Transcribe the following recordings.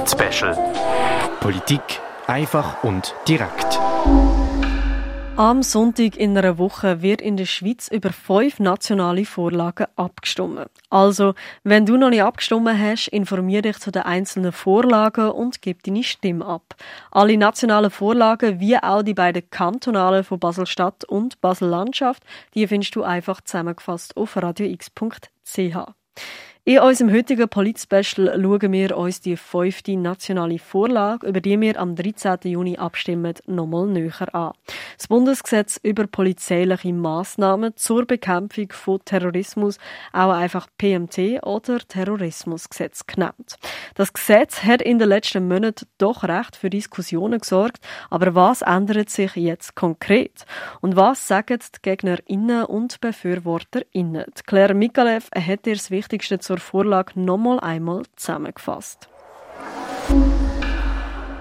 Polit-Special. Politik einfach und direkt. Am Sonntag in einer Woche wird in der Schweiz über fünf nationale Vorlagen abgestimmt. Also, wenn du noch nicht abgestimmt hast, informiere dich zu den einzelnen Vorlagen und gib deine Stimme ab. Alle nationalen Vorlagen, wie auch die beiden kantonalen von Basel-Stadt und Basel-Landschaft, die findest du einfach zusammengefasst auf radiox.ch. in unserem heutigen Polit-Special schauen wir uns die fünfte nationale Vorlage, über die wir am 13. Juni abstimmen, nochmal näher an. Das Bundesgesetz über polizeiliche Massnahmen zur Bekämpfung von Terrorismus, auch einfach PMT oder Terrorismusgesetz genannt. Das Gesetz hat in den letzten Monaten doch recht für Diskussionen gesorgt, aber was ändert sich jetzt konkret? Und was sagen die GegnerInnen und BefürworterInnen? Claire Mikalev hat dir das Wichtigste zur Vorlage nochmal einmal zusammengefasst.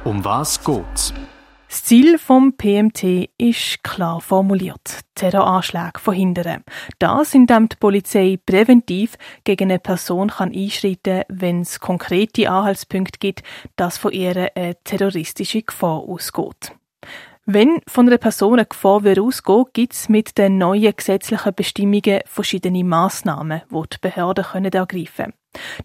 Um was geht's? Das Ziel vom PMT ist klar formuliert: Terroranschläge verhindern. Das, indem die Polizei präventiv gegen eine Person kann einschreiten, wenn es konkrete Anhaltspunkte gibt, dass von ihr eine terroristische Gefahr ausgeht. Wenn von einer Person eine Gefahr ausgeht, gibt es mit den neuen gesetzlichen Bestimmungen verschiedene Massnahmen, die die Behörden können ergreifen können.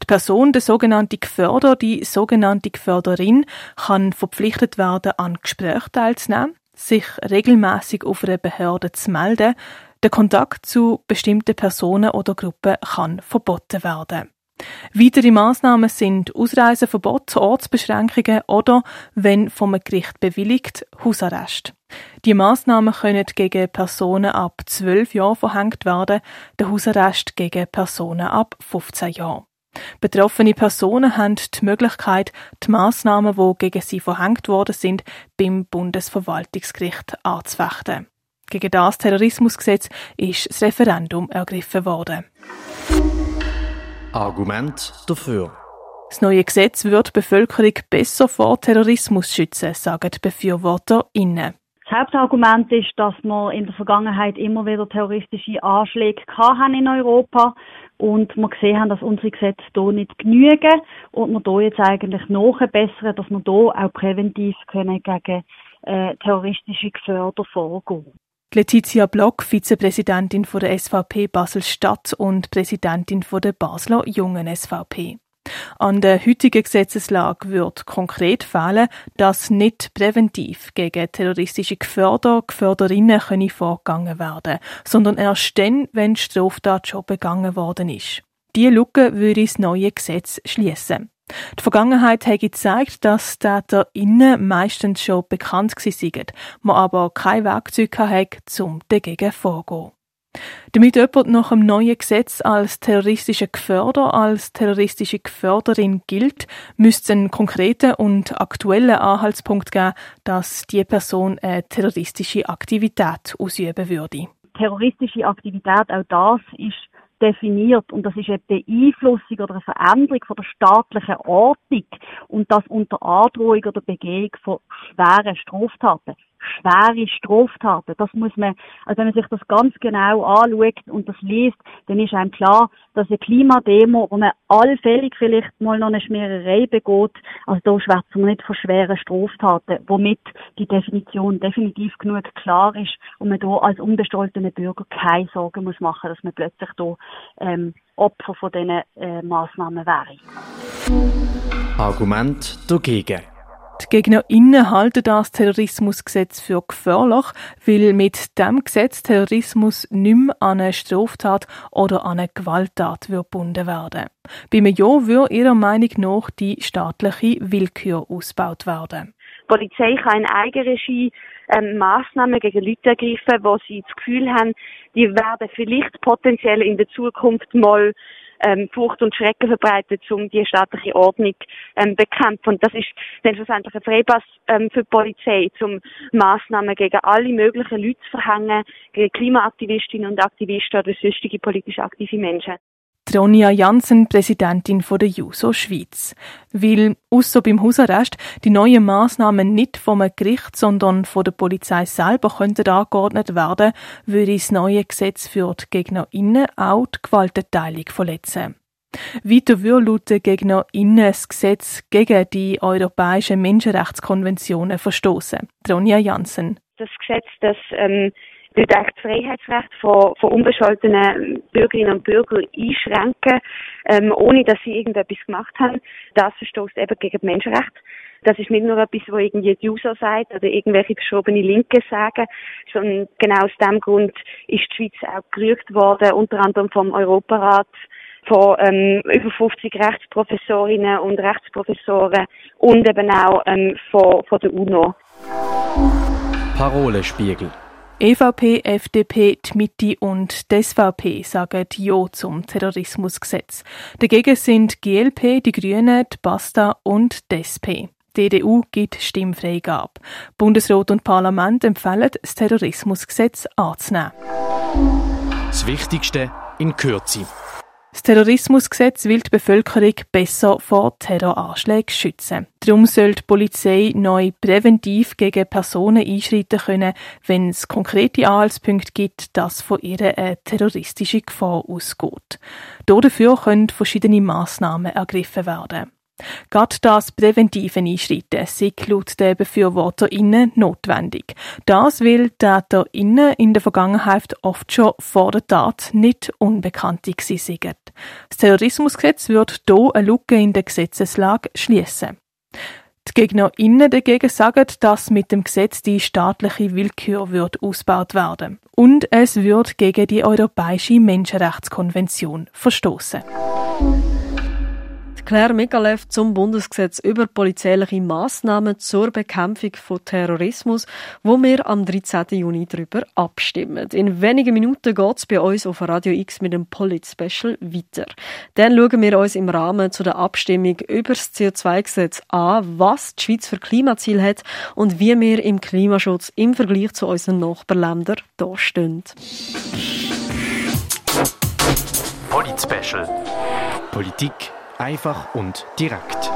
Die Person, der sogenannte Geförder, die sogenannte Geförderin, kann verpflichtet werden, an Gesprächen teilzunehmen, sich regelmäßig auf einer Behörde zu melden. Der Kontakt zu bestimmten Personen oder Gruppen kann verboten werden. Weitere Maßnahmen sind Ausreiseverbot, Ortsbeschränkungen oder, wenn vom Gericht bewilligt, Hausarrest. Die Maßnahmen können gegen Personen ab 12 Jahren verhängt werden, der Hausarrest gegen Personen ab 15 Jahren. Betroffene Personen haben die Möglichkeit, die Massnahmen, die gegen sie verhängt worden sind, beim Bundesverwaltungsgericht anzufechten. Gegen das Terrorismusgesetz ist das Referendum ergriffen worden. Argument dafür. Das neue Gesetz wird die Bevölkerung besser vor Terrorismus schützen, sagen die BefürworterInnen. Das Hauptargument ist, dass wir in der Vergangenheit immer wieder terroristische Anschläge haben in Europa und wir gesehen haben, dass unsere Gesetze hier nicht genügen und wir hier jetzt eigentlich nachbessern, dass wir hier auch präventiv können gegen äh, terroristische Geförder vorgehen. Letizia Block, Vizepräsidentin von der SVP Basel-Stadt und Präsidentin von der Basler Jungen SVP. An der heutigen Gesetzeslage wird konkret fehlen, dass nicht präventiv gegen terroristische Geförder, Geförderinnen können vorgegangen werden, sondern erst dann, wenn Straftat schon begangen worden ist. Diese Lücke würde das neue Gesetz schließen. Die Vergangenheit hat gezeigt, dass TäterInnen meistens schon bekannt waren, man aber kein Werkzeug hatte, um dagegen vorzugehen. Damit jemand nach dem neuen Gesetz als terroristischer Geförder, als terroristische Geförderin gilt, müsste es einen konkreten und aktuellen Anhaltspunkt geben, dass die Person eine terroristische Aktivität ausüben würde. Terroristische Aktivität, auch das ist definiert. Und das ist eine Beeinflussung oder eine Veränderung von der staatlichen Ordnung und das unter Androhung oder Begehung von schweren Straftaten schwere Straftaten. Das muss man, also wenn man sich das ganz genau anschaut und das liest, dann ist einem klar, dass eine Klimademo, wo man allfällig vielleicht mal noch eine Schmiererei begeht, also da schwätzen wir nicht von schweren Straftaten, womit die Definition definitiv genug klar ist und man da als unbescholtener Bürger keine Sorgen muss machen, dass man plötzlich da ähm, Opfer von diesen äh, Massnahmen wäre. Argument dagegen. Die GegnerInnen halten das Terrorismusgesetz für gefährlich, weil mit dem Gesetz Terrorismus nicht mehr an eine Straftat oder an eine Gewalttat gebunden werden. Beim Ja würde ihrer Meinung nach die staatliche Willkür ausgebaut werden. Die Polizei kann in Eigenregie ähm, Massnahmen gegen Leute ergreifen, wo sie das Gefühl haben, die werden vielleicht potenziell in der Zukunft mal ähm, Furcht und Schrecken verbreitet, um die staatliche Ordnung ähm, bekämpfen. Und das ist dann schlussendlich ein Freipass ähm, für die Polizei, um Massnahmen gegen alle möglichen Leute zu verhängen, gegen Klimaaktivistinnen und Aktivisten oder sonstige politisch aktive Menschen. Ronja Jansen, Präsidentin der JUSO Schweiz. Weil, außer beim Hausarrest, die neuen Massnahmen nicht vom Gericht, sondern von der Polizei selber könnten angeordnet werden, würde das neue Gesetz für die GegnerInnen auch die Gewaltenteilung verletzen. Weiter würde laut GegnerInnen das Gesetz gegen die europäischen Menschenrechtskonventionen verstoßen. Tronja Janssen. Das Gesetz, das ähm, will das Freiheitsrecht von, von unbescholtenen Bürgerinnen und Bürgern einschränken, ähm, ohne dass sie irgendetwas gemacht haben. Das verstoßt eben gegen die Menschenrechte. Das ist nicht nur etwas, wo irgendwie die User sagt oder irgendwelche verschobene Linke sagen, sondern genau aus dem Grund ist die Schweiz auch gerügt worden, unter anderem vom Europarat, von ähm, über 50 Rechtsprofessorinnen und Rechtsprofessoren und eben auch ähm, von, von der UNO. Parolespiegel. EVP, FDP, die Mitte und die SVP sagen Ja zum Terrorismusgesetz. Dagegen sind GLP, die Grünen, die Basta und die SP. Die EDU gibt Stimmfreigabe. Bundesrat und Parlament empfehlen, das Terrorismusgesetz anzunehmen. Das Wichtigste in Kürze. Terrorismusgesetz will die Bevölkerung besser vor Terroranschlägen schützen. Darum soll die Polizei neu präventiv gegen Personen einschreiten können, wenn es konkrete Anhaltspunkte gibt, dass von ihr eine terroristische Gefahr ausgeht. Dafür können verschiedene Massnahmen ergriffen werden. Gerade das präventive Einschreiten sei laut den BefürworterInnen notwendig. Das, weil TäterInnen in der Vergangenheit oft schon vor der Tat nicht Unbekannte gewesen sind. Das Terrorismusgesetz wird hier eine Lücke in der Gesetzeslage schließen. Die GegnerInnen dagegen sagen, dass mit dem Gesetz die staatliche Willkür wird ausgebaut werden und es wird gegen die Europäische Menschenrechtskonvention verstoßen. Claire Mikalev zum Bundesgesetz über polizeiliche Massnahmen zur Bekämpfung von Terrorismus, wo wir am 13. Juni darüber abstimmen. In wenigen Minuten geht es bei uns auf Radio X mit dem Polit-Special weiter. Dann schauen wir uns im Rahmen zu der Abstimmung über das CO2-Gesetz an, was die Schweiz für Klimaziel hat und wie wir im Klimaschutz im Vergleich zu unseren Nachbarländern dastehen. Polit-Special. Politik einfach und direkt.